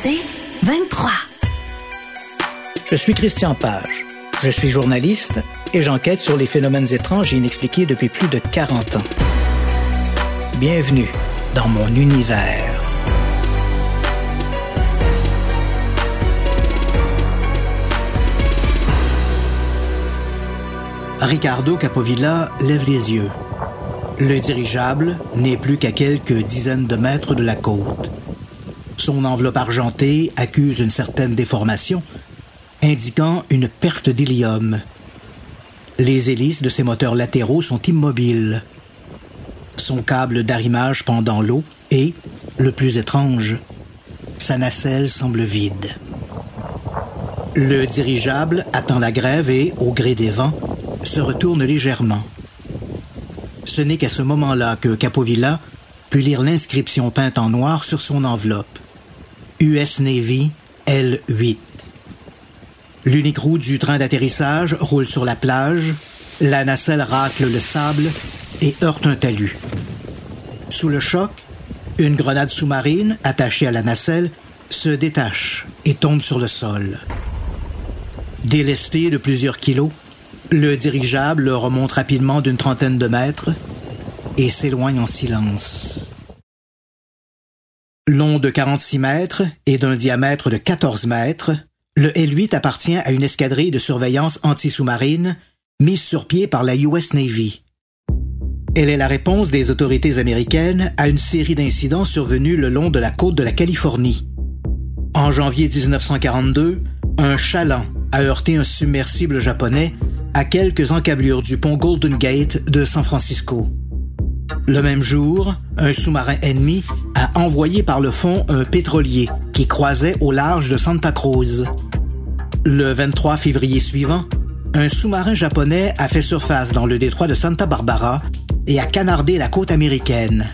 C'est 23. Je suis Christian Page. Je suis journaliste et j'enquête sur les phénomènes étranges et inexpliqués depuis plus de 40 ans. Bienvenue dans mon univers. Ricardo Capovilla lève les yeux. Le dirigeable n'est plus qu'à quelques dizaines de mètres de la côte. Son enveloppe argentée accuse une certaine déformation, indiquant une perte d'hélium. Les hélices de ses moteurs latéraux sont immobiles. Son câble d'arrimage pendant l'eau et, le plus étrange, sa nacelle semble vide. Le dirigeable attend la grève et, au gré des vents, se retourne légèrement. Ce n'est qu'à ce moment-là que Capovilla put lire l'inscription peinte en noir sur son enveloppe. US Navy L8. L'unique roue du train d'atterrissage roule sur la plage, la nacelle racle le sable et heurte un talus. Sous le choc, une grenade sous-marine attachée à la nacelle se détache et tombe sur le sol. Délesté de plusieurs kilos, le dirigeable remonte rapidement d'une trentaine de mètres et s'éloigne en silence. Long de 46 mètres et d'un diamètre de 14 mètres, le L-8 appartient à une escadrille de surveillance anti-sous-marine mise sur pied par la US Navy. Elle est la réponse des autorités américaines à une série d'incidents survenus le long de la côte de la Californie. En janvier 1942, un chaland a heurté un submersible japonais à quelques encablures du pont Golden Gate de San Francisco. Le même jour, un sous-marin ennemi a envoyé par le fond un pétrolier qui croisait au large de Santa Cruz. Le 23 février suivant, un sous-marin japonais a fait surface dans le détroit de Santa Barbara et a canardé la côte américaine.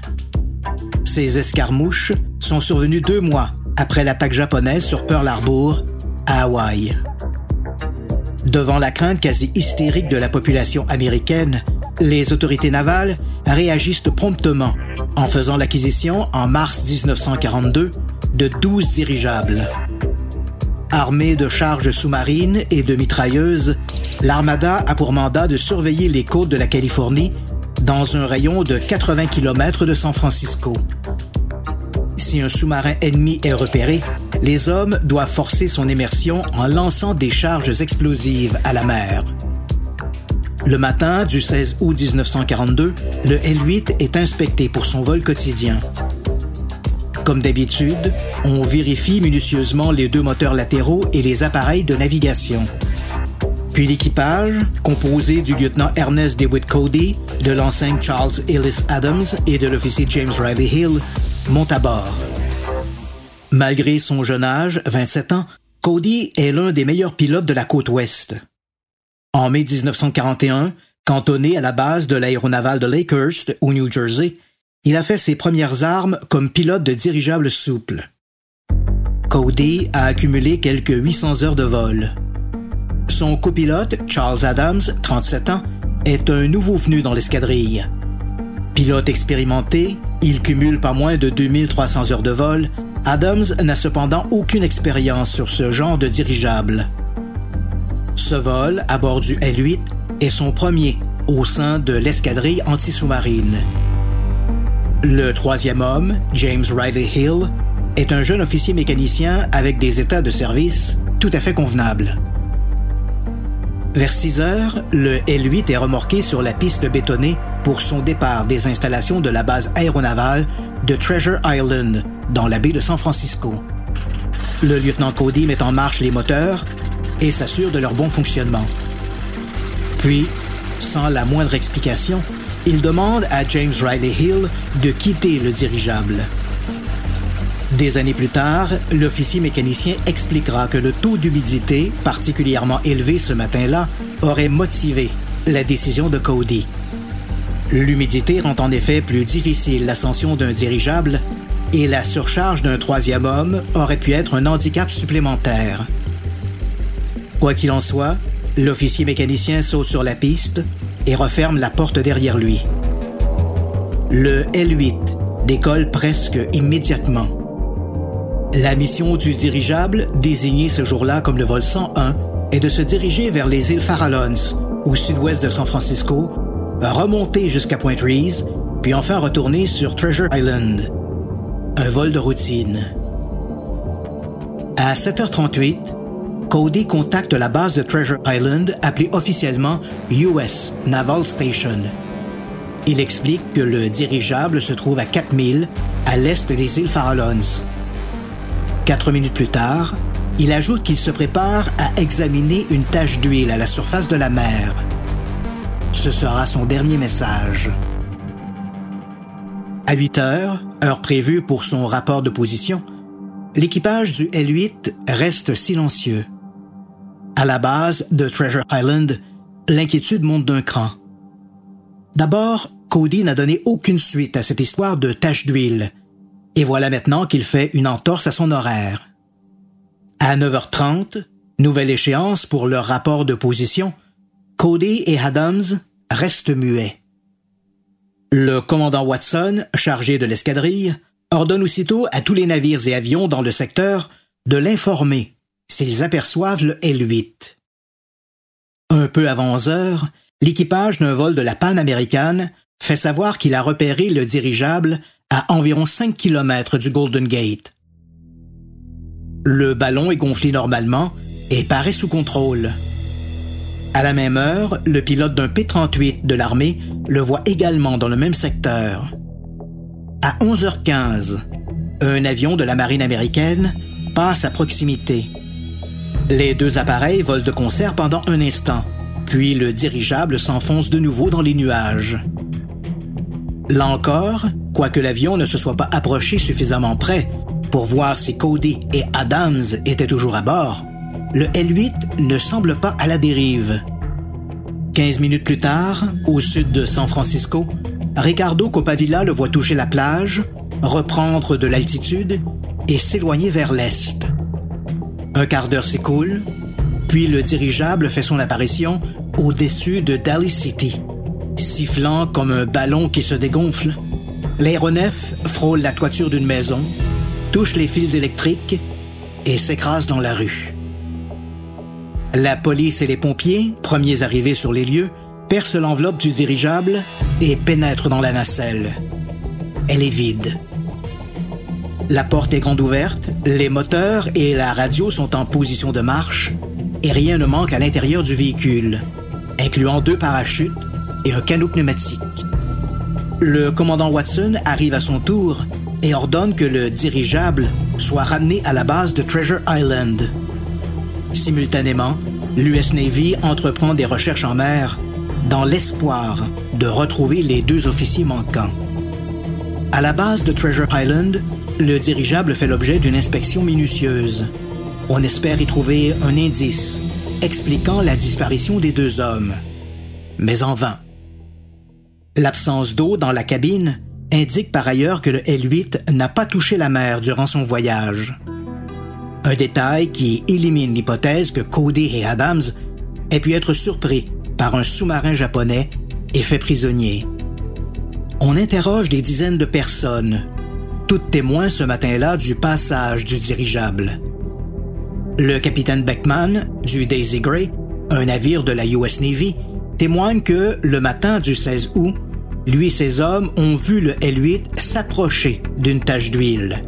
Ces escarmouches sont survenues deux mois après l'attaque japonaise sur Pearl Harbor, à Hawaï. Devant la crainte quasi hystérique de la population américaine, les autorités navales réagissent promptement en faisant l'acquisition en mars 1942 de 12 dirigeables. Armée de charges sous-marines et de mitrailleuses, l'armada a pour mandat de surveiller les côtes de la Californie dans un rayon de 80 km de San Francisco. Si un sous-marin ennemi est repéré, les hommes doivent forcer son immersion en lançant des charges explosives à la mer. Le matin du 16 août 1942, le L-8 est inspecté pour son vol quotidien. Comme d'habitude, on vérifie minutieusement les deux moteurs latéraux et les appareils de navigation. Puis l'équipage, composé du lieutenant Ernest DeWitt Cody, de l'enseigne Charles Ellis Adams et de l'officier James Riley Hill, monte à bord. Malgré son jeune âge, 27 ans, Cody est l'un des meilleurs pilotes de la côte ouest. En mai 1941, cantonné à la base de l'aéronaval de Lakehurst, au New Jersey, il a fait ses premières armes comme pilote de dirigeable souple. Cody a accumulé quelques 800 heures de vol. Son copilote, Charles Adams, 37 ans, est un nouveau venu dans l'escadrille. Pilote expérimenté, il cumule pas moins de 2300 heures de vol. Adams n'a cependant aucune expérience sur ce genre de dirigeable. Ce vol, à bord du L-8, est son premier au sein de l'escadrille anti-sous-marine. Le troisième homme, James Riley Hill, est un jeune officier mécanicien avec des états de service tout à fait convenables. Vers 6 heures, le L-8 est remorqué sur la piste bétonnée pour son départ des installations de la base aéronavale de Treasure Island, dans la baie de San Francisco. Le lieutenant Cody met en marche les moteurs et s'assure de leur bon fonctionnement. Puis, sans la moindre explication, il demande à James Riley Hill de quitter le dirigeable. Des années plus tard, l'officier mécanicien expliquera que le taux d'humidité, particulièrement élevé ce matin-là, aurait motivé la décision de Cody. L'humidité rend en effet plus difficile l'ascension d'un dirigeable et la surcharge d'un troisième homme aurait pu être un handicap supplémentaire. Quoi qu'il en soit, l'officier mécanicien saute sur la piste et referme la porte derrière lui. Le L8 décolle presque immédiatement. La mission du dirigeable, désigné ce jour-là comme le vol 101, est de se diriger vers les îles Farallones, au sud-ouest de San Francisco, remonter jusqu'à Point Reese, puis enfin retourner sur Treasure Island. Un vol de routine. À 7h38, Cody contacte la base de Treasure Island appelée officiellement US Naval Station. Il explique que le dirigeable se trouve à 4000 à l'est des îles Farallones. Quatre minutes plus tard, il ajoute qu'il se prépare à examiner une tache d'huile à la surface de la mer. Ce sera son dernier message. À 8 heures, heure prévue pour son rapport de position, l'équipage du L-8 reste silencieux. À la base de Treasure Island, l'inquiétude monte d'un cran. D'abord, Cody n'a donné aucune suite à cette histoire de tache d'huile. Et voilà maintenant qu'il fait une entorse à son horaire. À 9h30, nouvelle échéance pour leur rapport de position, Cody et Adams restent muets. Le commandant Watson, chargé de l'escadrille, ordonne aussitôt à tous les navires et avions dans le secteur de l'informer s'ils aperçoivent le L-8. Un peu avant 11 heures, l'équipage d'un vol de la Pan-Américaine fait savoir qu'il a repéré le dirigeable à environ 5 km du Golden Gate. Le ballon est gonflé normalement et paraît sous contrôle. À la même heure, le pilote d'un P-38 de l'armée le voit également dans le même secteur. À 11h15, un avion de la marine américaine passe à proximité. Les deux appareils volent de concert pendant un instant, puis le dirigeable s'enfonce de nouveau dans les nuages. Là encore, quoique l'avion ne se soit pas approché suffisamment près pour voir si Cody et Adams étaient toujours à bord, le L-8 ne semble pas à la dérive. Quinze minutes plus tard, au sud de San Francisco, Ricardo Copavilla le voit toucher la plage, reprendre de l'altitude et s'éloigner vers l'est. Un quart d'heure s'écoule, puis le dirigeable fait son apparition au-dessus de Daly City sifflant comme un ballon qui se dégonfle. L'aéronef frôle la toiture d'une maison, touche les fils électriques et s'écrase dans la rue. La police et les pompiers, premiers arrivés sur les lieux, percent l'enveloppe du dirigeable et pénètrent dans la nacelle. Elle est vide. La porte est grande ouverte, les moteurs et la radio sont en position de marche et rien ne manque à l'intérieur du véhicule, incluant deux parachutes et un canot pneumatique. Le commandant Watson arrive à son tour et ordonne que le dirigeable soit ramené à la base de Treasure Island. Simultanément, l'US Navy entreprend des recherches en mer dans l'espoir de retrouver les deux officiers manquants. À la base de Treasure Island, le dirigeable fait l'objet d'une inspection minutieuse. On espère y trouver un indice expliquant la disparition des deux hommes. Mais en vain. L'absence d'eau dans la cabine indique par ailleurs que le L8 n'a pas touché la mer durant son voyage. Un détail qui élimine l'hypothèse que Cody et Adams aient pu être surpris par un sous-marin japonais et fait prisonnier. On interroge des dizaines de personnes, toutes témoins ce matin-là du passage du dirigeable. Le capitaine Beckman, du Daisy Gray, un navire de la US Navy, témoigne que le matin du 16 août, lui et ses hommes ont vu le L-8 s'approcher d'une tache d'huile.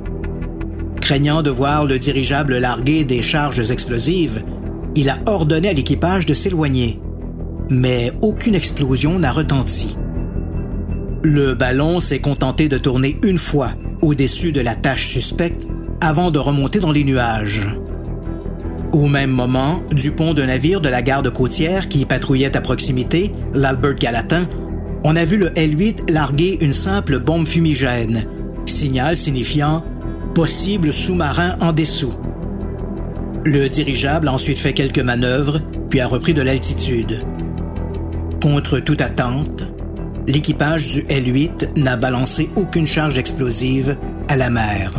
Craignant de voir le dirigeable larguer des charges explosives, il a ordonné à l'équipage de s'éloigner. Mais aucune explosion n'a retenti. Le ballon s'est contenté de tourner une fois au-dessus de la tache suspecte avant de remonter dans les nuages. Au même moment, du pont d'un navire de la garde côtière qui patrouillait à proximité, l'Albert Galatin, on a vu le L-8 larguer une simple bombe fumigène, signal signifiant possible sous-marin en dessous. Le dirigeable a ensuite fait quelques manœuvres, puis a repris de l'altitude. Contre toute attente, l'équipage du L-8 n'a balancé aucune charge explosive à la mer.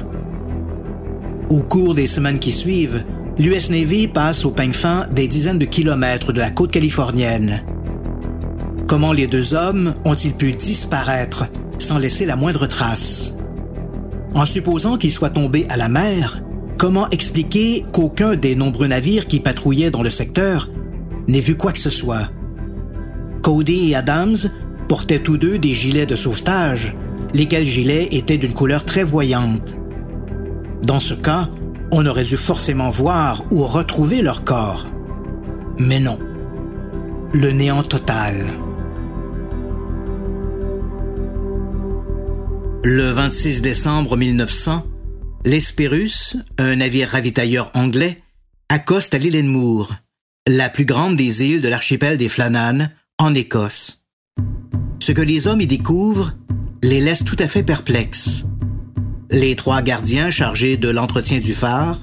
Au cours des semaines qui suivent, l'US Navy passe au peigne fin des dizaines de kilomètres de la côte californienne. Comment les deux hommes ont-ils pu disparaître sans laisser la moindre trace? En supposant qu'ils soient tombés à la mer, comment expliquer qu'aucun des nombreux navires qui patrouillaient dans le secteur n'ait vu quoi que ce soit? Cody et Adams portaient tous deux des gilets de sauvetage, lesquels gilets étaient d'une couleur très voyante. Dans ce cas, on aurait dû forcément voir ou retrouver leur corps. Mais non. Le néant total. Le 26 décembre 1900, l'Hespérus, un navire ravitailleur anglais, accoste à l'île Moore, la plus grande des îles de l'archipel des Flananes, en Écosse. Ce que les hommes y découvrent les laisse tout à fait perplexes. Les trois gardiens chargés de l'entretien du phare,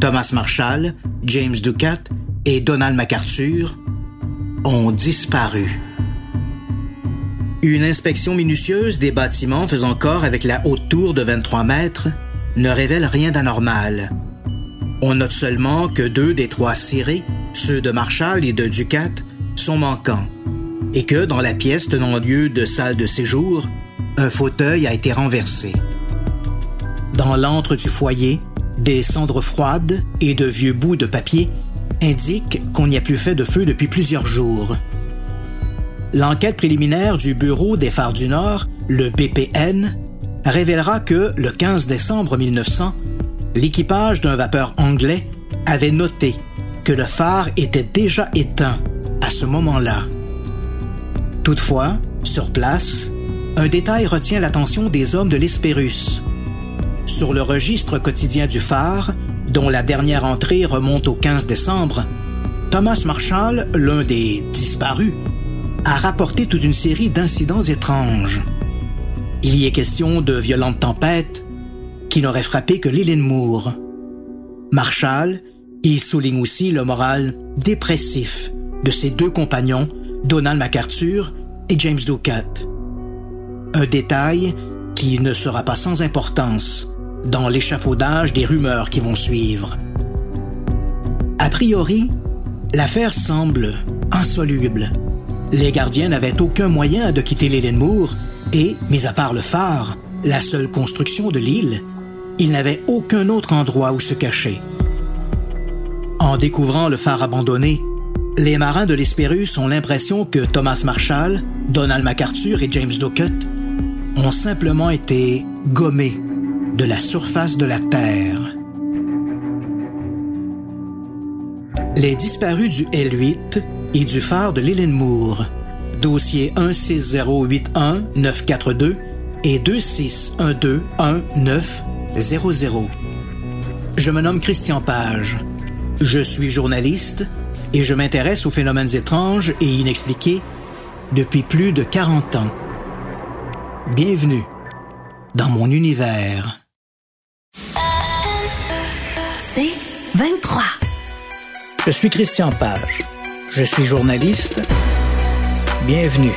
Thomas Marshall, James Ducat et Donald MacArthur, ont disparu. Une inspection minutieuse des bâtiments faisant corps avec la haute tour de 23 mètres ne révèle rien d'anormal. On note seulement que deux des trois cirés, ceux de Marshall et de Ducat, sont manquants, et que dans la pièce tenant lieu de salle de séjour, un fauteuil a été renversé. Dans l'antre du foyer, des cendres froides et de vieux bouts de papier indiquent qu'on n'y a plus fait de feu depuis plusieurs jours. L'enquête préliminaire du Bureau des phares du Nord, le BPN, révélera que le 15 décembre 1900, l'équipage d'un vapeur anglais avait noté que le phare était déjà éteint à ce moment-là. Toutefois, sur place, un détail retient l'attention des hommes de l'Hespérus. Sur le registre quotidien du phare, dont la dernière entrée remonte au 15 décembre, Thomas Marshall, l'un des disparus, a rapporté toute une série d'incidents étranges. Il y est question de violentes tempêtes qui n'auraient frappé que l'île Moore. Marshall y souligne aussi le moral dépressif de ses deux compagnons, Donald MacArthur et James Ducat. Un détail qui ne sera pas sans importance dans l'échafaudage des rumeurs qui vont suivre. A priori, l'affaire semble insoluble. Les gardiens n'avaient aucun moyen de quitter l'île et, mis à part le phare, la seule construction de l'île, ils n'avaient aucun autre endroit où se cacher. En découvrant le phare abandonné, les marins de l'Hespérus ont l'impression que Thomas Marshall, Donald MacArthur et James Dockett ont simplement été gommés de la surface de la Terre. Les disparus du L8 et du phare de l'île Moore, dossier 16081942 et 26121900. Je me nomme Christian Page. Je suis journaliste et je m'intéresse aux phénomènes étranges et inexpliqués depuis plus de 40 ans. Bienvenue dans mon univers. 23. Je suis Christian Page. Je suis journaliste. Bienvenue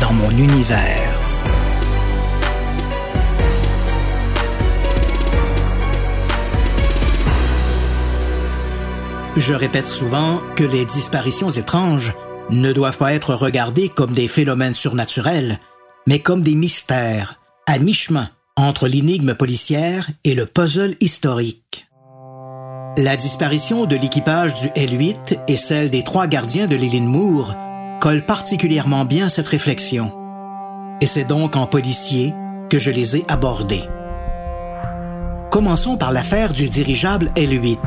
dans mon univers. Je répète souvent que les disparitions étranges ne doivent pas être regardées comme des phénomènes surnaturels, mais comme des mystères, à mi-chemin entre l'énigme policière et le puzzle historique. La disparition de l'équipage du L8 et celle des trois gardiens de l'île Moore collent particulièrement bien cette réflexion. Et c'est donc en policier que je les ai abordés. Commençons par l'affaire du dirigeable L8.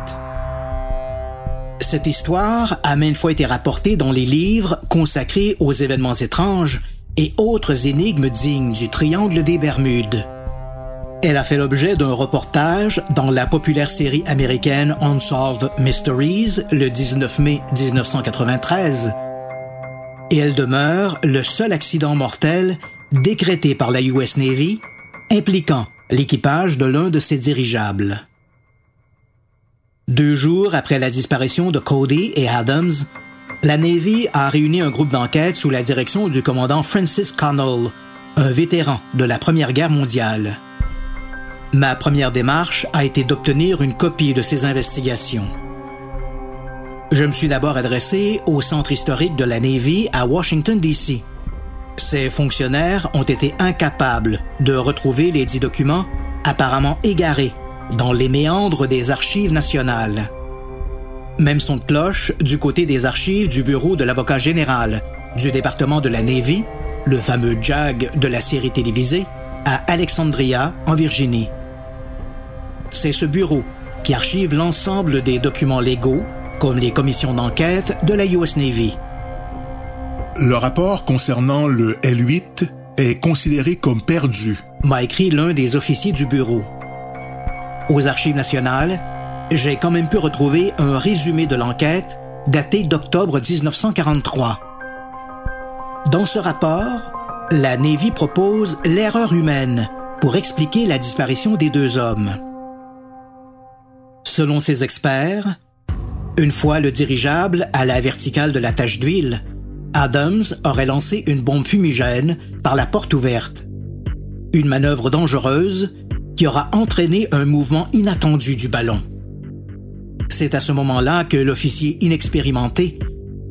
Cette histoire a maintes fois été rapportée dans les livres consacrés aux événements étranges et autres énigmes dignes du triangle des Bermudes. Elle a fait l'objet d'un reportage dans la populaire série américaine Unsolved Mysteries le 19 mai 1993 et elle demeure le seul accident mortel décrété par la US Navy impliquant l'équipage de l'un de ses dirigeables. Deux jours après la disparition de Cody et Adams, la Navy a réuni un groupe d'enquête sous la direction du commandant Francis Connell, un vétéran de la Première Guerre mondiale. Ma première démarche a été d'obtenir une copie de ces investigations. Je me suis d'abord adressé au centre historique de la Navy à Washington, D.C. Ces fonctionnaires ont été incapables de retrouver les dix documents apparemment égarés dans les méandres des archives nationales. Même son de cloche du côté des archives du bureau de l'avocat général, du département de la Navy, le fameux JAG de la série télévisée, à Alexandria, en Virginie. C'est ce bureau qui archive l'ensemble des documents légaux, comme les commissions d'enquête de la US Navy. Le rapport concernant le L8 est considéré comme perdu, m'a écrit l'un des officiers du bureau. Aux archives nationales, j'ai quand même pu retrouver un résumé de l'enquête daté d'octobre 1943. Dans ce rapport, la Navy propose l'erreur humaine pour expliquer la disparition des deux hommes. Selon ces experts, une fois le dirigeable à la verticale de la tache d'huile, Adams aurait lancé une bombe fumigène par la porte ouverte. Une manœuvre dangereuse qui aura entraîné un mouvement inattendu du ballon. C'est à ce moment-là que l'officier inexpérimenté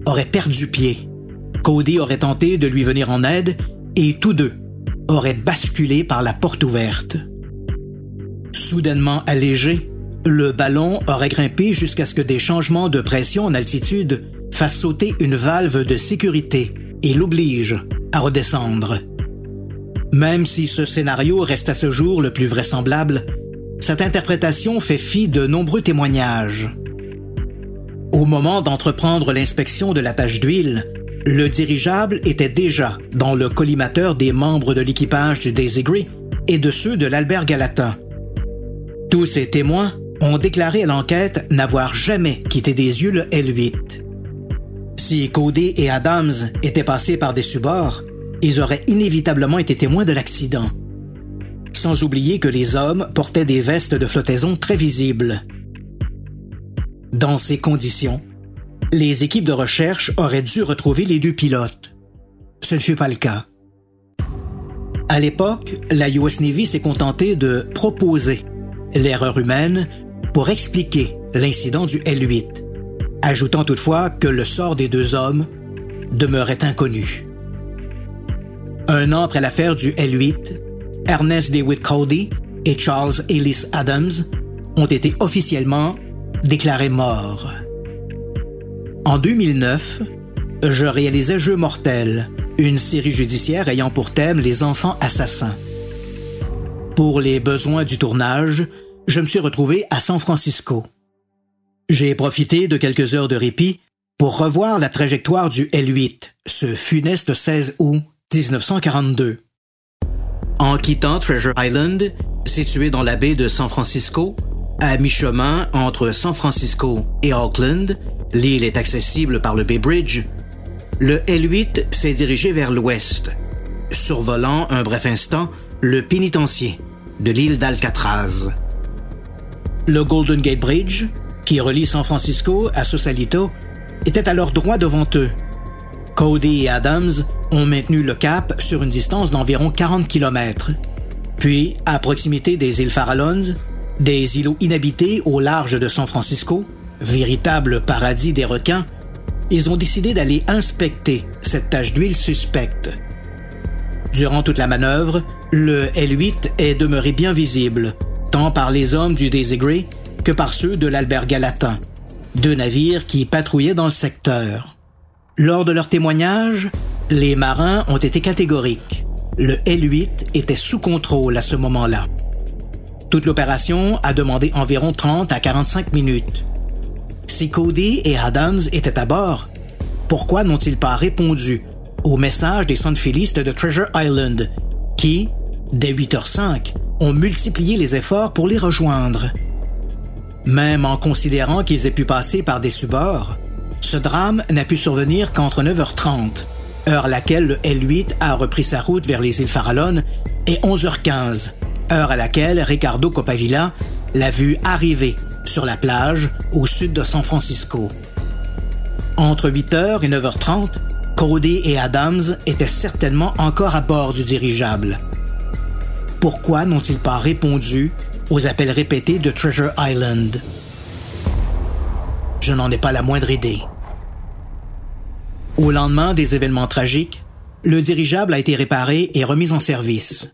aurait perdu pied. Cody aurait tenté de lui venir en aide et tous deux auraient basculé par la porte ouverte. Soudainement allégé, le ballon aurait grimpé jusqu'à ce que des changements de pression en altitude fassent sauter une valve de sécurité et l'obligent à redescendre. Même si ce scénario reste à ce jour le plus vraisemblable, cette interprétation fait fi de nombreux témoignages. Au moment d'entreprendre l'inspection de la tâche d'huile, le dirigeable était déjà dans le collimateur des membres de l'équipage du Daisy Gray et de ceux de l'Albert Galatin. Tous ces témoins ont déclaré à l'enquête n'avoir jamais quitté des yeux le L8. Si Cody et Adams étaient passés par des subords, ils auraient inévitablement été témoins de l'accident. Sans oublier que les hommes portaient des vestes de flottaison très visibles. Dans ces conditions, les équipes de recherche auraient dû retrouver les deux pilotes. Ce ne fut pas le cas. À l'époque, la US Navy s'est contentée de proposer l'erreur humaine pour expliquer l'incident du L8, ajoutant toutefois que le sort des deux hommes demeurait inconnu. Un an après l'affaire du L8, Ernest DeWitt Cody et Charles Ellis Adams ont été officiellement déclarés morts. En 2009, je réalisais Jeu mortel, une série judiciaire ayant pour thème les enfants assassins. Pour les besoins du tournage, je me suis retrouvé à San Francisco. J'ai profité de quelques heures de répit pour revoir la trajectoire du L8, ce funeste 16 août 1942. En quittant Treasure Island, situé dans la baie de San Francisco, à mi-chemin entre San Francisco et Auckland, l'île est accessible par le Bay Bridge, le L8 s'est dirigé vers l'ouest, survolant un bref instant le pénitencier de l'île d'Alcatraz. Le Golden Gate Bridge, qui relie San Francisco à Sausalito, était alors droit devant eux. Cody et Adams ont maintenu le cap sur une distance d'environ 40 km. Puis, à proximité des îles Farallones, des îlots inhabités au large de San Francisco, véritable paradis des requins, ils ont décidé d'aller inspecter cette tache d'huile suspecte. Durant toute la manœuvre, le L8 est demeuré bien visible, tant par les hommes du Daisy Gray que par ceux de l'Albert Galatin, deux navires qui patrouillaient dans le secteur. Lors de leur témoignage, les marins ont été catégoriques. Le L8 était sous contrôle à ce moment-là. Toute l'opération a demandé environ 30 à 45 minutes. Si Cody et Adams étaient à bord, pourquoi n'ont-ils pas répondu au message des centrephilistes de Treasure Island, qui, dès 8h05, ont multiplié les efforts pour les rejoindre? Même en considérant qu'ils aient pu passer par des subords, ce drame n'a pu survenir qu'entre 9h30, heure à laquelle le L8 a repris sa route vers les îles Farallones, et 11h15, heure à laquelle Ricardo Copavilla l'a vu arriver sur la plage au sud de San Francisco. Entre 8h et 9h30, Cody et Adams étaient certainement encore à bord du dirigeable. Pourquoi n'ont-ils pas répondu aux appels répétés de Treasure Island? Je n'en ai pas la moindre idée. Au lendemain des événements tragiques, le dirigeable a été réparé et remis en service.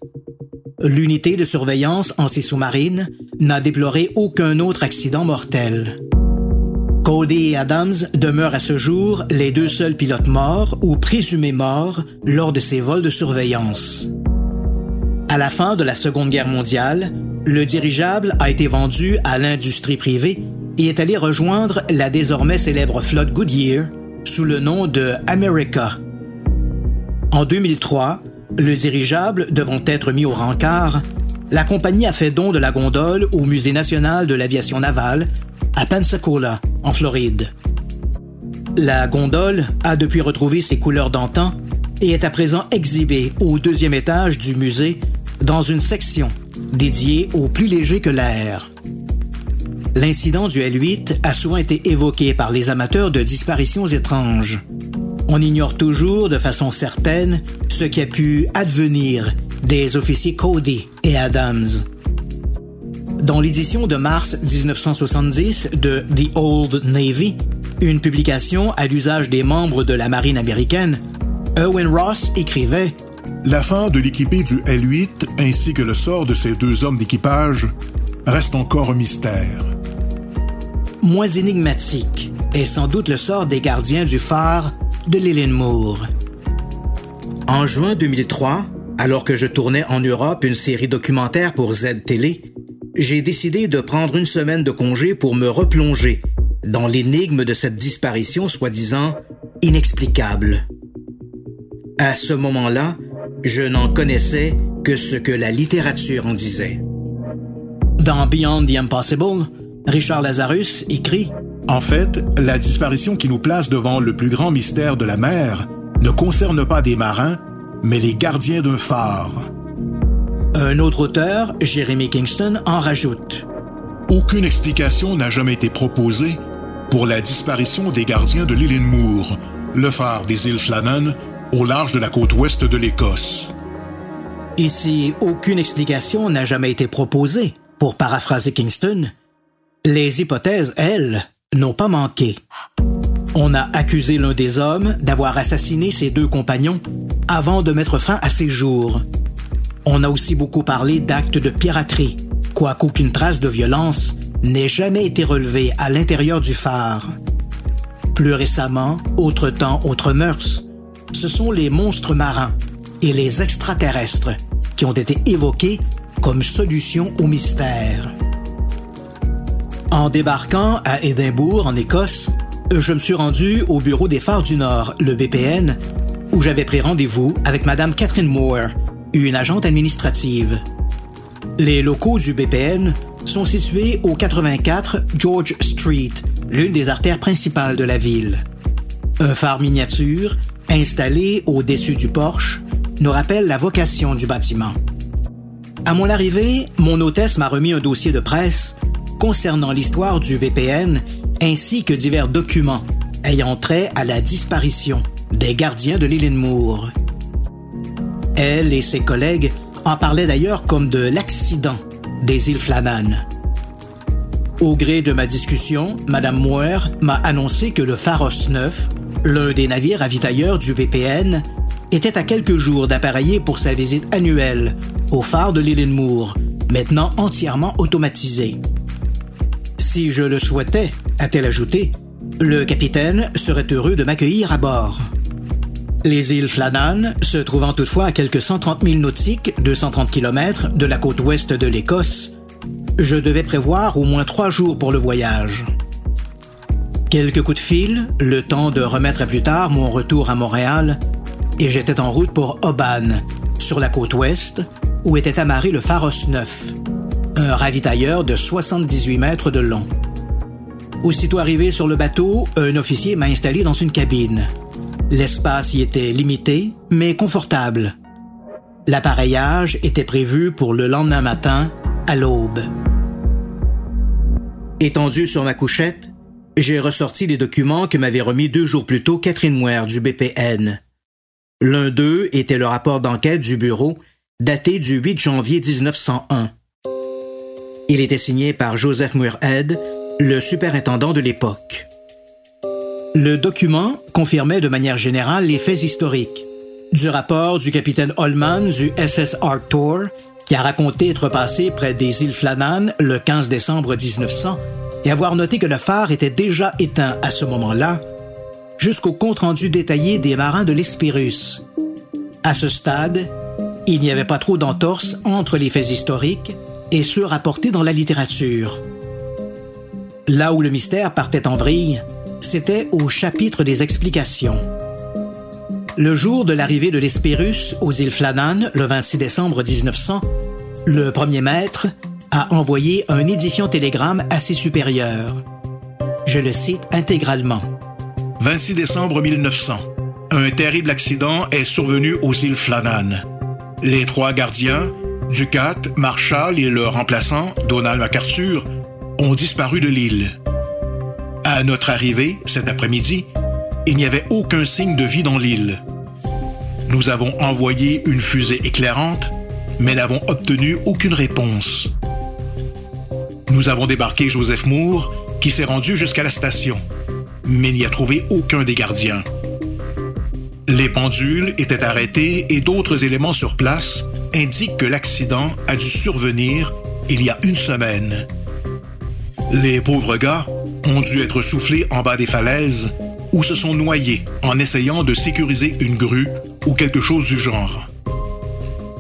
l'unité de surveillance anti-sous-marine n'a déploré aucun autre accident mortel. Cody et Adams demeurent à ce jour les deux seuls pilotes morts ou présumés morts lors de ces vols de surveillance. À la fin de la Seconde Guerre mondiale, le dirigeable a été vendu à l'industrie privée et est allé rejoindre la désormais célèbre flotte Goodyear sous le nom de America. En 2003, le dirigeable devant être mis au rencard, la compagnie a fait don de la gondole au Musée national de l'aviation navale à Pensacola, en Floride. La gondole a depuis retrouvé ses couleurs d'antan et est à présent exhibée au deuxième étage du musée dans une section dédiée au plus léger que l'air. L'incident du L8 a souvent été évoqué par les amateurs de disparitions étranges. On ignore toujours de façon certaine ce qui a pu advenir des officiers Cody et Adams. Dans l'édition de mars 1970 de The Old Navy, une publication à l'usage des membres de la marine américaine, Owen Ross écrivait La fin de l'équipée du L-8 ainsi que le sort de ces deux hommes d'équipage reste encore un mystère. Moins énigmatique est sans doute le sort des gardiens du phare de l'Hélène Moore. En juin 2003, alors que je tournais en Europe une série documentaire pour Z-Télé, j'ai décidé de prendre une semaine de congé pour me replonger dans l'énigme de cette disparition soi-disant inexplicable. À ce moment-là, je n'en connaissais que ce que la littérature en disait. Dans Beyond the Impossible, Richard Lazarus écrit En fait, la disparition qui nous place devant le plus grand mystère de la mer ne concerne pas des marins, mais les gardiens d'un phare. Un autre auteur, Jeremy Kingston, en rajoute. Aucune explication n'a jamais été proposée pour la disparition des gardiens de l'île Moore, le phare des îles Flannan, au large de la côte ouest de l'Écosse. Ici, aucune explication n'a jamais été proposée, pour paraphraser Kingston. Les hypothèses, elles, n'ont pas manqué. On a accusé l'un des hommes d'avoir assassiné ses deux compagnons avant de mettre fin à ses jours. On a aussi beaucoup parlé d'actes de piraterie, quoiqu'aucune trace de violence n'ait jamais été relevée à l'intérieur du phare. Plus récemment, autre temps, autre mœurs, ce sont les monstres marins et les extraterrestres qui ont été évoqués comme solution au mystère. En débarquant à Édimbourg, en Écosse, je me suis rendu au bureau des phares du Nord, le BPN, où j'avais pris rendez-vous avec Madame Catherine Moore, une agente administrative. Les locaux du BPN sont situés au 84 George Street, l'une des artères principales de la ville. Un phare miniature, installé au-dessus du porche, nous rappelle la vocation du bâtiment. À mon arrivée, mon hôtesse m'a remis un dossier de presse concernant l'histoire du BPN ainsi que divers documents ayant trait à la disparition des gardiens de l'île Moore. Elle et ses collègues en parlaient d'ailleurs comme de l'accident des îles Flannan. Au gré de ma discussion, Madame Moore m'a annoncé que le Pharos 9, l'un des navires ravitailleurs du VPN, était à quelques jours d'appareiller pour sa visite annuelle au phare de l'île Moore, maintenant entièrement automatisé. Si je le souhaitais, a-t-elle ajouté, le capitaine serait heureux de m'accueillir à bord. Les îles Flannan, se trouvant toutefois à quelques 130 000 nautiques, 230 km de la côte ouest de l'Écosse, je devais prévoir au moins trois jours pour le voyage. Quelques coups de fil, le temps de remettre à plus tard mon retour à Montréal, et j'étais en route pour Oban, sur la côte ouest, où était amarré le Pharos 9, un ravitailleur de 78 mètres de long. Aussitôt arrivé sur le bateau, un officier m'a installé dans une cabine. L'espace y était limité, mais confortable. L'appareillage était prévu pour le lendemain matin, à l'aube. Étendu sur ma couchette, j'ai ressorti les documents que m'avait remis deux jours plus tôt Catherine Moire du BPN. L'un d'eux était le rapport d'enquête du bureau, daté du 8 janvier 1901. Il était signé par Joseph Muirhead, le superintendant de l'époque. Le document confirmait de manière générale les faits historiques. Du rapport du capitaine Holman du SS Arctur, qui a raconté être passé près des îles Flannan le 15 décembre 1900 et avoir noté que le phare était déjà éteint à ce moment-là, jusqu'au compte-rendu détaillé des marins de l'Espérus. À ce stade, il n'y avait pas trop d'entorse entre les faits historiques et ceux rapportés dans la littérature. Là où le mystère partait en vrille, c'était au chapitre des explications. Le jour de l'arrivée de l'Espérus aux îles Flannan, le 26 décembre 1900, le premier maître a envoyé un édifiant télégramme à ses supérieurs. Je le cite intégralement. 26 décembre 1900. Un terrible accident est survenu aux îles Flannan. Les trois gardiens, Ducat, Marshall et le remplaçant, Donald MacArthur, ont disparu de l'île. À notre arrivée, cet après-midi, il n'y avait aucun signe de vie dans l'île. Nous avons envoyé une fusée éclairante, mais n'avons obtenu aucune réponse. Nous avons débarqué Joseph Moore, qui s'est rendu jusqu'à la station, mais n'y a trouvé aucun des gardiens. Les pendules étaient arrêtées et d'autres éléments sur place indiquent que l'accident a dû survenir il y a une semaine. Les pauvres gars ont dû être soufflés en bas des falaises ou se sont noyés en essayant de sécuriser une grue ou quelque chose du genre.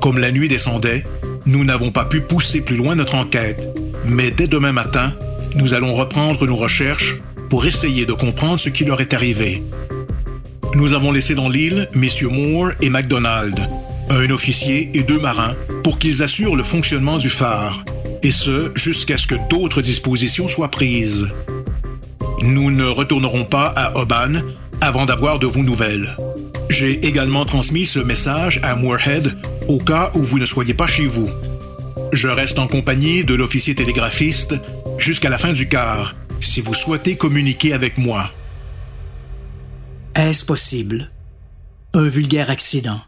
Comme la nuit descendait, nous n'avons pas pu pousser plus loin notre enquête, mais dès demain matin, nous allons reprendre nos recherches pour essayer de comprendre ce qui leur est arrivé. Nous avons laissé dans l'île messieurs Moore et MacDonald, un officier et deux marins, pour qu'ils assurent le fonctionnement du phare, et ce jusqu'à ce que d'autres dispositions soient prises. Nous ne retournerons pas à Oban avant d'avoir de vos nouvelles. J'ai également transmis ce message à Moorhead au cas où vous ne soyez pas chez vous. Je reste en compagnie de l'officier télégraphiste jusqu'à la fin du quart, si vous souhaitez communiquer avec moi. Est-ce possible? Un vulgaire accident.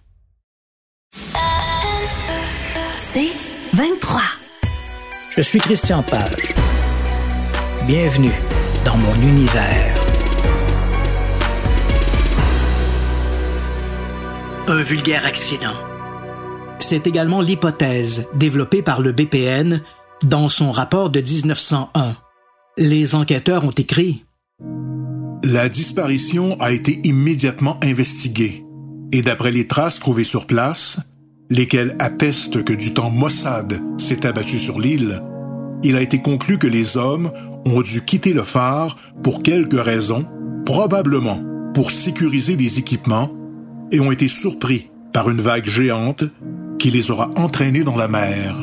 Je suis Christian Page. Bienvenue dans mon univers. Un vulgaire accident. C'est également l'hypothèse développée par le BPN dans son rapport de 1901. Les enquêteurs ont écrit La disparition a été immédiatement investiguée et d'après les traces trouvées sur place, lesquelles attestent que du temps Mossad s'est abattu sur l'île, il a été conclu que les hommes ont dû quitter le phare pour quelques raisons, probablement pour sécuriser les équipements, et ont été surpris par une vague géante qui les aura entraînés dans la mer.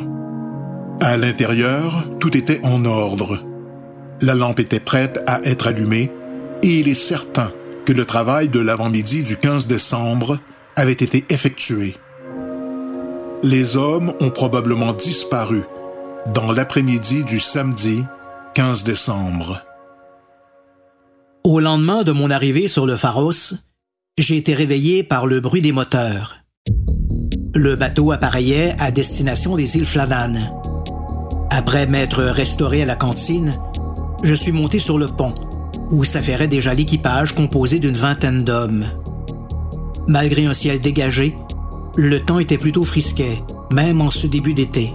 À l'intérieur, tout était en ordre. La lampe était prête à être allumée et il est certain que le travail de l'avant-midi du 15 décembre avait été effectué. Les hommes ont probablement disparu dans l'après-midi du samedi 15 décembre. Au lendemain de mon arrivée sur le Pharos, j'ai été réveillé par le bruit des moteurs. Le bateau appareillait à destination des îles Flannan. Après m'être restauré à la cantine, je suis monté sur le pont, où s'affairait déjà l'équipage composé d'une vingtaine d'hommes. Malgré un ciel dégagé, le temps était plutôt frisquet, même en ce début d'été.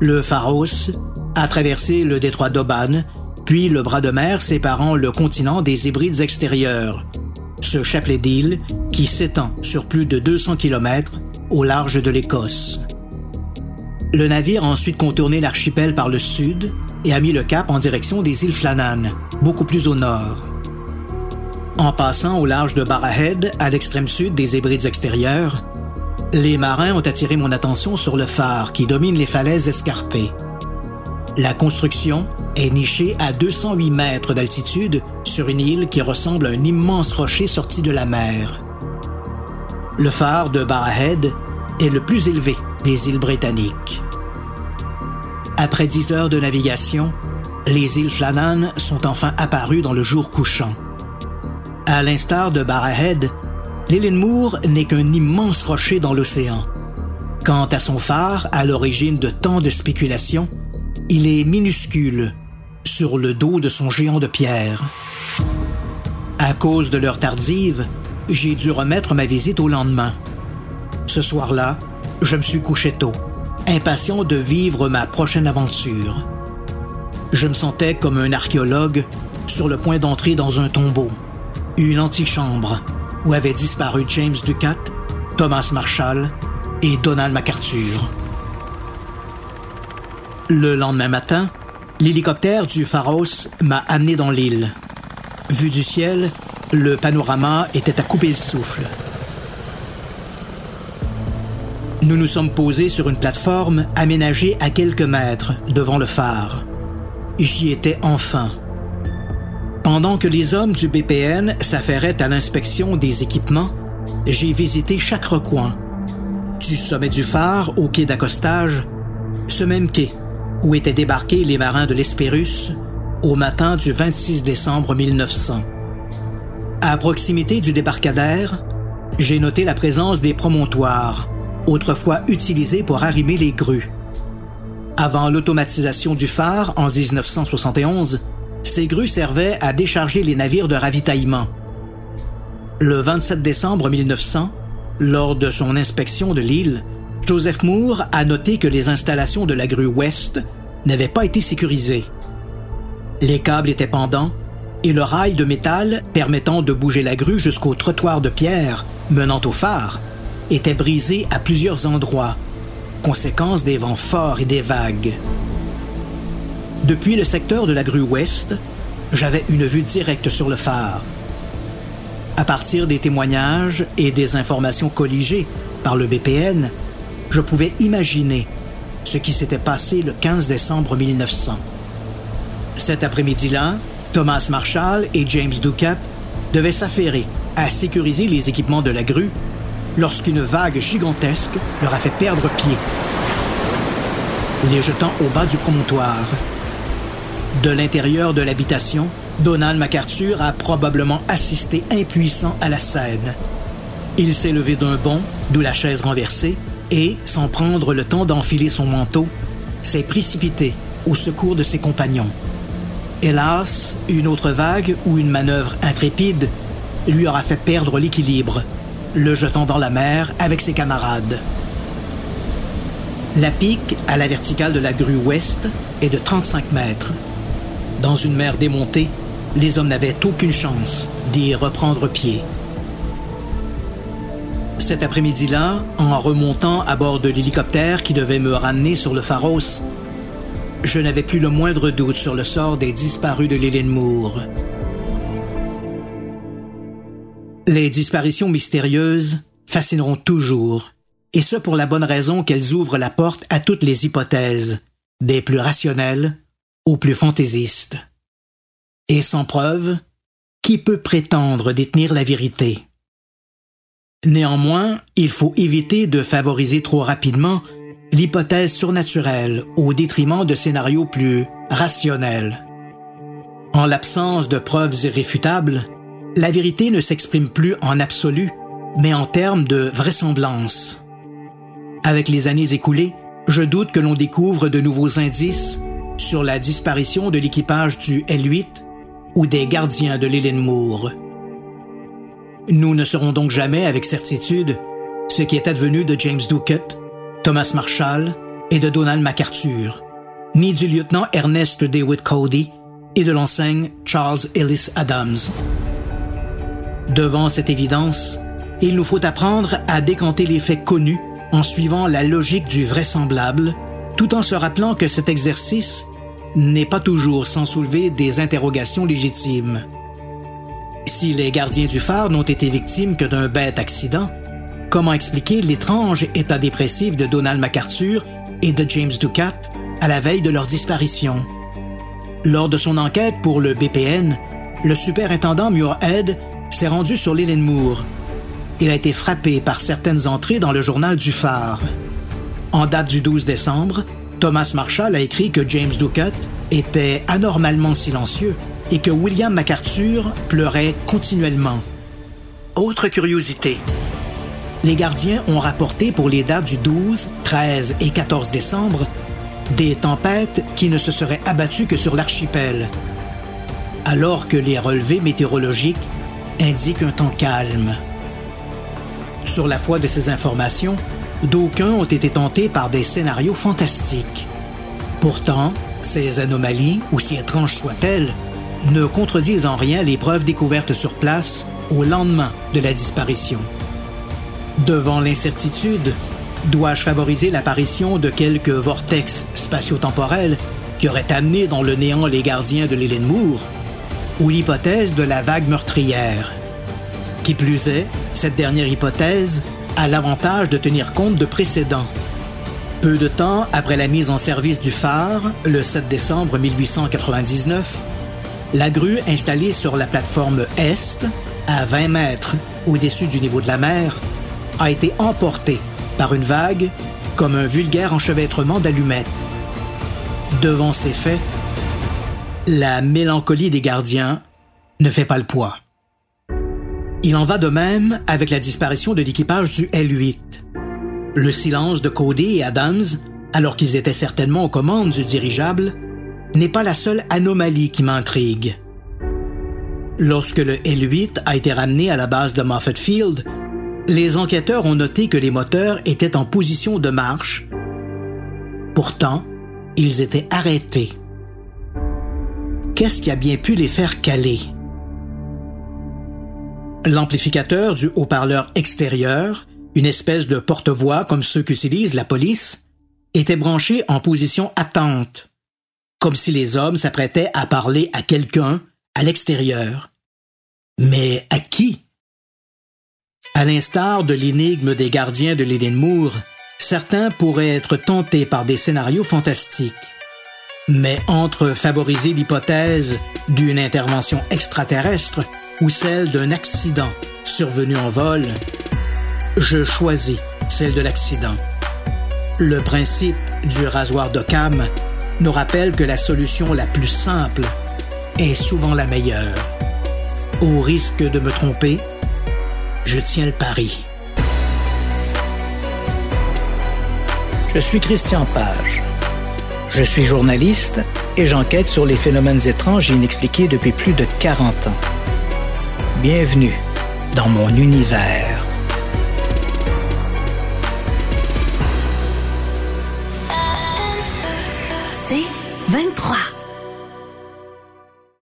Le Pharos a traversé le détroit d'Oban, puis le bras de mer séparant le continent des Hébrides extérieures, ce chapelet d'îles qui s'étend sur plus de 200 km au large de l'Écosse. Le navire a ensuite contourné l'archipel par le sud et a mis le cap en direction des îles Flannan, beaucoup plus au nord. En passant au large de Barrahead, à l'extrême sud des Hébrides extérieures, les marins ont attiré mon attention sur le phare qui domine les falaises escarpées. La construction est nichée à 208 mètres d'altitude sur une île qui ressemble à un immense rocher sorti de la mer. Le phare de Barrahead est le plus élevé des îles britanniques. Après dix heures de navigation, les îles Flannan sont enfin apparues dans le jour couchant. À l'instar de Barrahead, l'île Moore n'est qu'un immense rocher dans l'océan. Quant à son phare, à l'origine de tant de spéculations, il est minuscule sur le dos de son géant de pierre. À cause de l'heure tardive, j'ai dû remettre ma visite au lendemain. Ce soir-là, je me suis couché tôt impatient de vivre ma prochaine aventure. Je me sentais comme un archéologue sur le point d'entrer dans un tombeau, une antichambre où avaient disparu James Ducat, Thomas Marshall et Donald MacArthur. Le lendemain matin, l'hélicoptère du Pharos m'a amené dans l'île. Vu du ciel, le panorama était à couper le souffle. Nous nous sommes posés sur une plateforme aménagée à quelques mètres devant le phare. J'y étais enfin. Pendant que les hommes du BPN s'affairaient à l'inspection des équipements, j'ai visité chaque recoin. Du sommet du phare au quai d'accostage, ce même quai où étaient débarqués les marins de l'Espérus au matin du 26 décembre 1900. À proximité du débarcadère, j'ai noté la présence des promontoires, autrefois utilisés pour arrimer les grues. Avant l'automatisation du phare en 1971, ces grues servaient à décharger les navires de ravitaillement. Le 27 décembre 1900, lors de son inspection de l'île, Joseph Moore a noté que les installations de la grue Ouest n'avaient pas été sécurisées. Les câbles étaient pendants et le rail de métal permettant de bouger la grue jusqu'au trottoir de pierre menant au phare était brisé à plusieurs endroits, conséquence des vents forts et des vagues. Depuis le secteur de la grue ouest, j'avais une vue directe sur le phare. À partir des témoignages et des informations colligées par le BPN, je pouvais imaginer ce qui s'était passé le 15 décembre 1900. Cet après-midi-là, Thomas Marshall et James Ducat devaient s'affairer à sécuriser les équipements de la grue lorsqu'une vague gigantesque leur a fait perdre pied, les jetant au bas du promontoire. De l'intérieur de l'habitation, Donald MacArthur a probablement assisté impuissant à la scène. Il s'est levé d'un bond, d'où la chaise renversée, et, sans prendre le temps d'enfiler son manteau, s'est précipité au secours de ses compagnons. Hélas, une autre vague ou une manœuvre intrépide lui aura fait perdre l'équilibre, le jetant dans la mer avec ses camarades. La pique à la verticale de la grue ouest est de 35 mètres. Dans une mer démontée, les hommes n'avaient aucune chance d'y reprendre pied. Cet après-midi-là, en remontant à bord de l'hélicoptère qui devait me ramener sur le Pharos, je n'avais plus le moindre doute sur le sort des disparus de l'île Moore. Les disparitions mystérieuses fascineront toujours, et ce pour la bonne raison qu'elles ouvrent la porte à toutes les hypothèses, des plus rationnelles plus fantaisistes. Et sans preuve, qui peut prétendre détenir la vérité? Néanmoins, il faut éviter de favoriser trop rapidement l'hypothèse surnaturelle au détriment de scénarios plus rationnels. En l'absence de preuves irréfutables, la vérité ne s'exprime plus en absolu, mais en termes de vraisemblance. Avec les années écoulées, je doute que l'on découvre de nouveaux indices sur la disparition de l'équipage du L-8 ou des gardiens de l'Hélène Moore. Nous ne saurons donc jamais avec certitude ce qui est advenu de James Ducat, Thomas Marshall et de Donald MacArthur, ni du lieutenant Ernest David Cody et de l'enseigne Charles Ellis Adams. Devant cette évidence, il nous faut apprendre à décanter les faits connus en suivant la logique du vraisemblable, tout en se rappelant que cet exercice n'est pas toujours sans soulever des interrogations légitimes. Si les gardiens du phare n'ont été victimes que d'un bête accident, comment expliquer l'étrange état dépressif de Donald MacArthur et de James Ducat à la veille de leur disparition? Lors de son enquête pour le BPN, le superintendant Muirhead s'est rendu sur l'île Moore. Il a été frappé par certaines entrées dans le journal du phare. En date du 12 décembre, Thomas Marshall a écrit que James Ducat était anormalement silencieux et que William MacArthur pleurait continuellement. Autre curiosité. Les gardiens ont rapporté pour les dates du 12, 13 et 14 décembre des tempêtes qui ne se seraient abattues que sur l'archipel, alors que les relevés météorologiques indiquent un temps calme. Sur la foi de ces informations, d'aucuns ont été tentés par des scénarios fantastiques. Pourtant, ces anomalies, aussi étranges soient-elles, ne contredisent en rien les preuves découvertes sur place au lendemain de la disparition. Devant l'incertitude, dois-je favoriser l'apparition de quelques vortex spatio-temporels qui auraient amené dans le néant les gardiens de l'Hélène Moore, ou l'hypothèse de la vague meurtrière? Qui plus est, cette dernière hypothèse a l'avantage de tenir compte de précédents. Peu de temps après la mise en service du phare, le 7 décembre 1899, la grue installée sur la plateforme Est, à 20 mètres au-dessus du niveau de la mer, a été emportée par une vague comme un vulgaire enchevêtrement d'allumettes. Devant ces faits, la mélancolie des gardiens ne fait pas le poids. Il en va de même avec la disparition de l'équipage du L-8. Le silence de Cody et Adams, alors qu'ils étaient certainement aux commandes du dirigeable, n'est pas la seule anomalie qui m'intrigue. Lorsque le L-8 a été ramené à la base de Moffett Field, les enquêteurs ont noté que les moteurs étaient en position de marche. Pourtant, ils étaient arrêtés. Qu'est-ce qui a bien pu les faire caler? L'amplificateur du haut-parleur extérieur, une espèce de porte-voix comme ceux qu'utilise la police, était branché en position attente, comme si les hommes s'apprêtaient à parler à quelqu'un à l'extérieur. Mais à qui? À l'instar de l'énigme des gardiens de Moore, certains pourraient être tentés par des scénarios fantastiques. Mais entre favoriser l'hypothèse d'une intervention extraterrestre ou celle d'un accident survenu en vol, je choisis celle de l'accident. Le principe du rasoir d'Occam nous rappelle que la solution la plus simple est souvent la meilleure. Au risque de me tromper, je tiens le pari. Je suis Christian Page. Je suis journaliste et j'enquête sur les phénomènes étranges et inexpliqués depuis plus de 40 ans. Bienvenue dans mon univers.